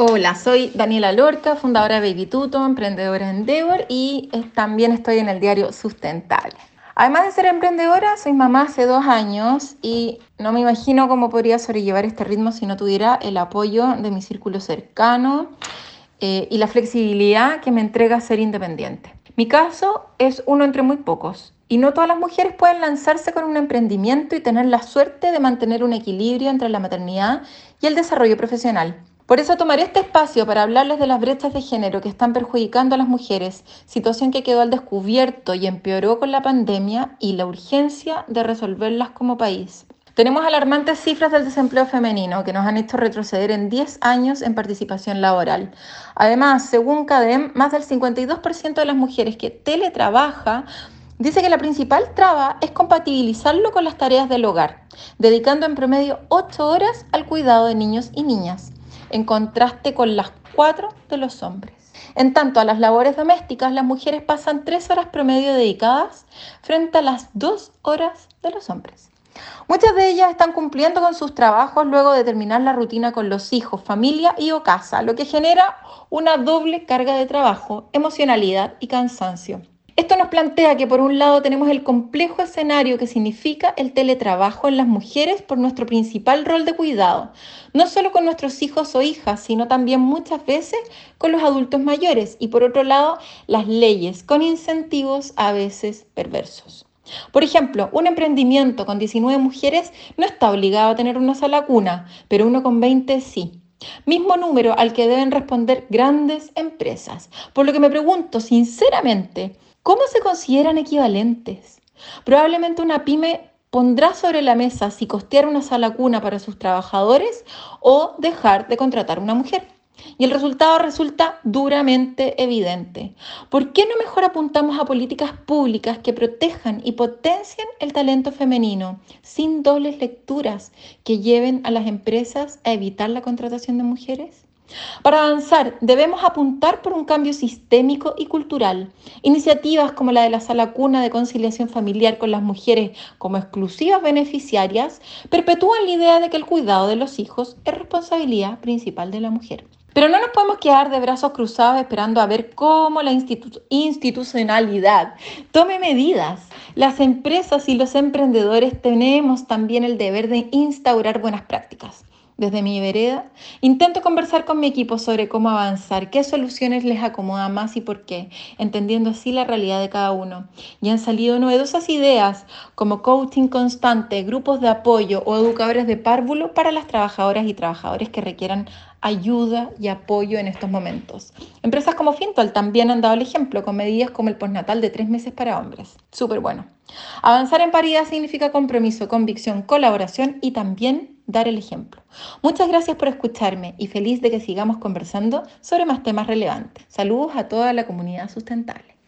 Hola, soy Daniela Lorca, fundadora de Baby Tuto, emprendedora en Endeavor y también estoy en el diario Sustentable. Además de ser emprendedora, soy mamá hace dos años y no me imagino cómo podría sobrellevar este ritmo si no tuviera el apoyo de mi círculo cercano eh, y la flexibilidad que me entrega ser independiente. Mi caso es uno entre muy pocos y no todas las mujeres pueden lanzarse con un emprendimiento y tener la suerte de mantener un equilibrio entre la maternidad y el desarrollo profesional. Por eso tomaré este espacio para hablarles de las brechas de género que están perjudicando a las mujeres, situación que quedó al descubierto y empeoró con la pandemia y la urgencia de resolverlas como país. Tenemos alarmantes cifras del desempleo femenino que nos han hecho retroceder en 10 años en participación laboral. Además, según CADEM, más del 52% de las mujeres que teletrabaja dice que la principal traba es compatibilizarlo con las tareas del hogar, dedicando en promedio 8 horas al cuidado de niños y niñas en contraste con las cuatro de los hombres. En tanto, a las labores domésticas, las mujeres pasan tres horas promedio dedicadas frente a las dos horas de los hombres. Muchas de ellas están cumpliendo con sus trabajos luego de terminar la rutina con los hijos, familia y o casa, lo que genera una doble carga de trabajo, emocionalidad y cansancio. Esto nos plantea que por un lado tenemos el complejo escenario que significa el teletrabajo en las mujeres por nuestro principal rol de cuidado, no solo con nuestros hijos o hijas, sino también muchas veces con los adultos mayores, y por otro lado las leyes con incentivos a veces perversos. Por ejemplo, un emprendimiento con 19 mujeres no está obligado a tener una sola cuna, pero uno con 20 sí. Mismo número al que deben responder grandes empresas. Por lo que me pregunto sinceramente, ¿Cómo se consideran equivalentes? Probablemente una pyme pondrá sobre la mesa si costear una sala cuna para sus trabajadores o dejar de contratar una mujer. Y el resultado resulta duramente evidente. ¿Por qué no mejor apuntamos a políticas públicas que protejan y potencien el talento femenino sin dobles lecturas que lleven a las empresas a evitar la contratación de mujeres? Para avanzar, debemos apuntar por un cambio sistémico y cultural. Iniciativas como la de la sala cuna de conciliación familiar con las mujeres como exclusivas beneficiarias perpetúan la idea de que el cuidado de los hijos es responsabilidad principal de la mujer. Pero no nos podemos quedar de brazos cruzados esperando a ver cómo la institucionalidad tome medidas. Las empresas y los emprendedores tenemos también el deber de instaurar buenas prácticas desde mi vereda, intento conversar con mi equipo sobre cómo avanzar, qué soluciones les acomoda más y por qué, entendiendo así la realidad de cada uno. Y han salido novedosas ideas como coaching constante, grupos de apoyo o educadores de párvulo para las trabajadoras y trabajadores que requieran ayuda y apoyo en estos momentos. Empresas como Fintol también han dado el ejemplo con medidas como el postnatal de tres meses para hombres. Súper bueno. Avanzar en paridad significa compromiso, convicción, colaboración y también dar el ejemplo. Muchas gracias por escucharme y feliz de que sigamos conversando sobre más temas relevantes. Saludos a toda la comunidad sustentable.